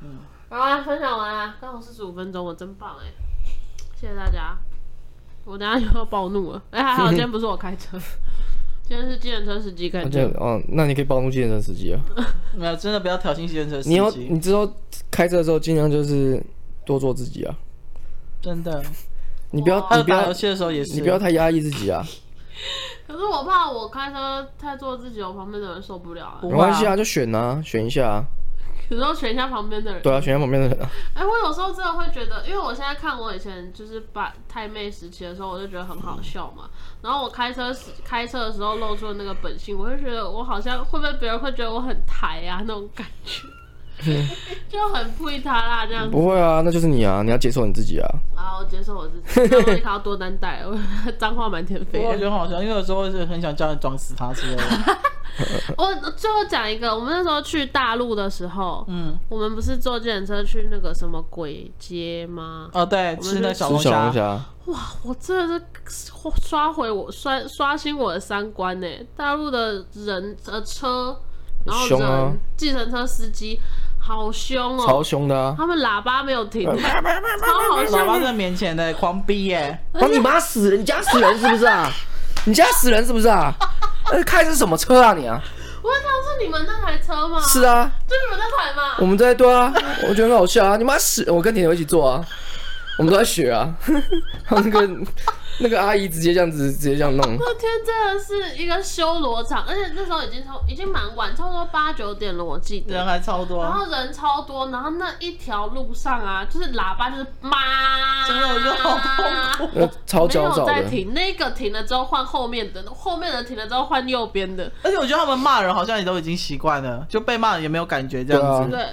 嗯，好啦，分享完了，刚好四十五分钟，我真棒哎！谢谢大家。我等下又要暴怒了，哎、欸，还好 今天不是我开车，今天是计程车司机开车。哦，那你可以暴怒计程车司机啊。没有，真的不要挑衅计程车司机。你要，你知道开车的时候尽量就是多做自己啊。真的，你不要，你不要游戏的时候也是，你不要太压抑自己啊。可是我怕我开车太做自己，我旁边的人受不了。没关系啊，就选啊，选一下啊。有时候选一下旁边的人。对啊，选一下旁边的人。哎、欸，我有时候真的会觉得，因为我现在看我以前就是把太妹时期的时候，我就觉得很好笑嘛。然后我开车时开车的时候露出了那个本性，我就觉得我好像会不会别人会觉得我很抬啊那种感觉。就很配他啦，这样子。不会啊，那就是你啊，你要接受你自己啊。啊，我接受我自己。那我要多担待，脏话满天飞。我觉得很好笑，因为有时候是很想叫 人装死他之类的。我最后讲一个，我们那时候去大陆的时候，嗯，我们不是坐计程车去那个什么鬼街吗？哦，对，吃那小龙虾。哇，我真的是刷回我刷刷新我的三观呢！大陆的人呃车，然后人计程车司机。好凶哦！超凶的啊！他们喇叭没有停，超好笑！喇叭在面前的狂逼耶！哦，你妈死人！你家死人是不是啊？你家死人是不是啊？呃，开的是什么车啊你啊？我想是你们那台车吗？是啊，就你们那台吗？我们在对啊，我觉得很好笑啊！你妈死！我跟甜甜一起坐啊，我们都在学啊，那个。那个阿姨直接这样子，直接这样弄。那天真的是一个修罗场，而且那时候已经超，已经蛮晚，差不多八九点了，我记得。人还超多。然后人超多，然后那一条路上啊，就是喇叭就是妈，真的我觉得好痛苦。超焦躁的。没有在停，那个停了之后换后面的，后面的停了之后换右边的。而且我觉得他们骂人好像也都已经习惯了，就被骂也没有感觉这样子。对。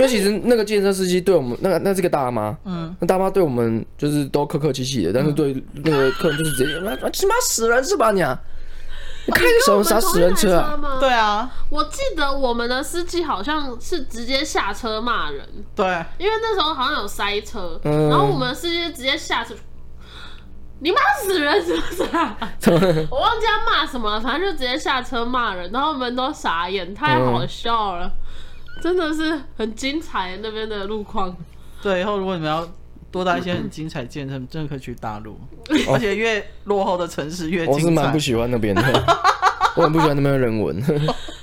因为其实那个健身司机对我们，那个那是个大妈，嗯，那大妈对我们就是都客客气气的，但是对那个客人就是直接，他妈死人是吧你啊？你开什么啥死人车啊？对啊，我记得我们的司机好像是直接下车骂人，对，因为那时候好像有塞车，然后我们的司机直接下车，你骂死人是不是啊？我忘记他骂什么了，反正就直接下车骂人，然后我们都傻眼，太好笑了。真的是很精彩那边的路况。对，以后如果你们要多带一些很精彩健身，真的可以去大陆。而且越落后的城市越精彩。我是蛮不喜欢那边的，我很不喜欢那边的人文。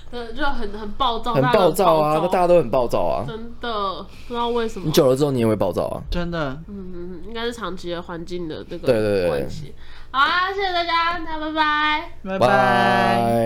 对，就很很暴躁，很暴躁啊！那大家都很暴躁啊！真的不知道为什么。你久了之后你也会暴躁啊！真的，嗯，应该是长期的环境的这个对对对关系。好啊，谢谢大家，大家拜拜，拜拜。